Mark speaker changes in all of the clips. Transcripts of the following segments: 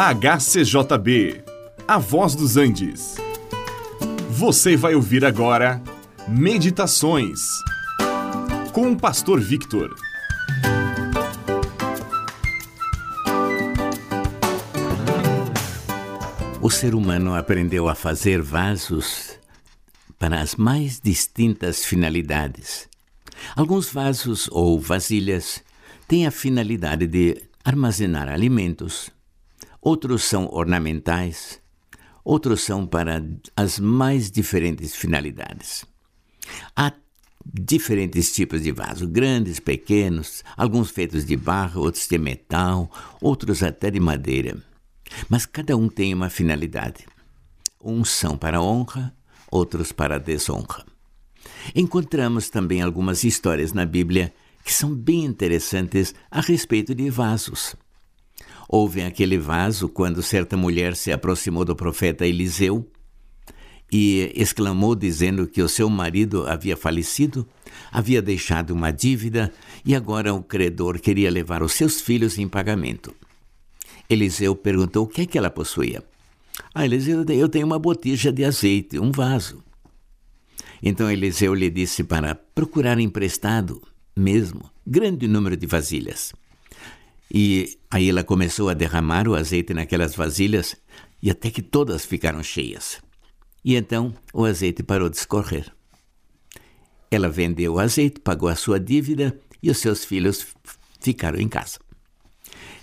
Speaker 1: HCJB, A Voz dos Andes. Você vai ouvir agora Meditações com o Pastor Victor.
Speaker 2: O ser humano aprendeu a fazer vasos para as mais distintas finalidades. Alguns vasos ou vasilhas têm a finalidade de armazenar alimentos, outros são ornamentais, outros são para as mais diferentes finalidades. Há diferentes tipos de vaso, grandes, pequenos, alguns feitos de barro, outros de metal, outros até de madeira. Mas cada um tem uma finalidade. Uns são para honra, outros para desonra. Encontramos também algumas histórias na Bíblia que são bem interessantes a respeito de vasos. Houve aquele vaso quando certa mulher se aproximou do profeta Eliseu e exclamou dizendo que o seu marido havia falecido, havia deixado uma dívida e agora o credor queria levar os seus filhos em pagamento. Eliseu perguntou o que é que ela possuía. Ah, Eliseu, eu tenho uma botija de azeite, um vaso. Então Eliseu lhe disse para procurar emprestado mesmo grande número de vasilhas. E aí ela começou a derramar o azeite naquelas vasilhas e até que todas ficaram cheias. E então o azeite parou de escorrer. Ela vendeu o azeite, pagou a sua dívida e os seus filhos ficaram em casa.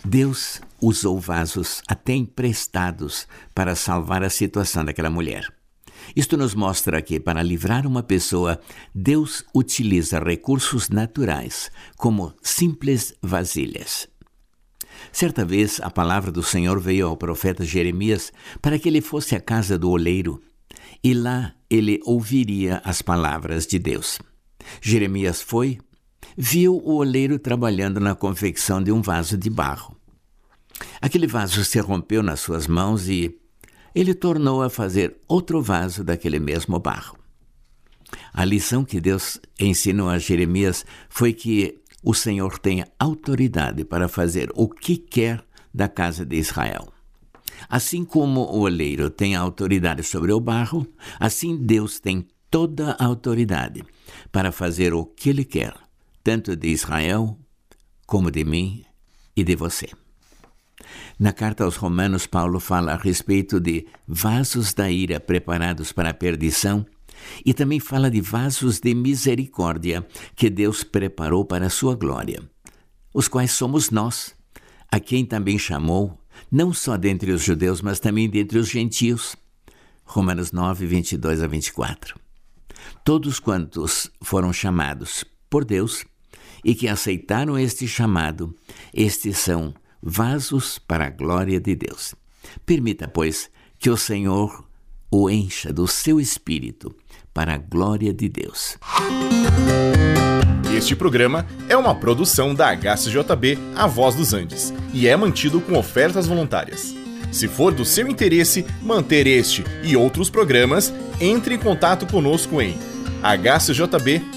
Speaker 2: Deus usou vasos até emprestados para salvar a situação daquela mulher. Isto nos mostra que, para livrar uma pessoa, Deus utiliza recursos naturais, como simples vasilhas. Certa vez, a palavra do Senhor veio ao profeta Jeremias para que ele fosse à casa do oleiro, e lá ele ouviria as palavras de Deus. Jeremias foi, viu o oleiro trabalhando na confecção de um vaso de barro. Aquele vaso se rompeu nas suas mãos e ele tornou a fazer outro vaso daquele mesmo barro. A lição que Deus ensinou a Jeremias foi que o Senhor tem autoridade para fazer o que quer da casa de Israel. Assim como o oleiro tem autoridade sobre o barro, assim Deus tem toda a autoridade para fazer o que Ele quer, tanto de Israel como de mim e de você. Na carta aos Romanos, Paulo fala a respeito de vasos da ira preparados para a perdição e também fala de vasos de misericórdia que Deus preparou para a sua glória, os quais somos nós, a quem também chamou, não só dentre os judeus, mas também dentre os gentios. Romanos 9, 22 a 24. Todos quantos foram chamados por Deus e que aceitaram este chamado, estes são vasos para a glória de Deus. Permita, pois, que o Senhor o encha do seu espírito para a glória de Deus.
Speaker 1: Este programa é uma produção da HCJB A Voz dos Andes e é mantido com ofertas voluntárias. Se for do seu interesse manter este e outros programas, entre em contato conosco em hcjb.com.br.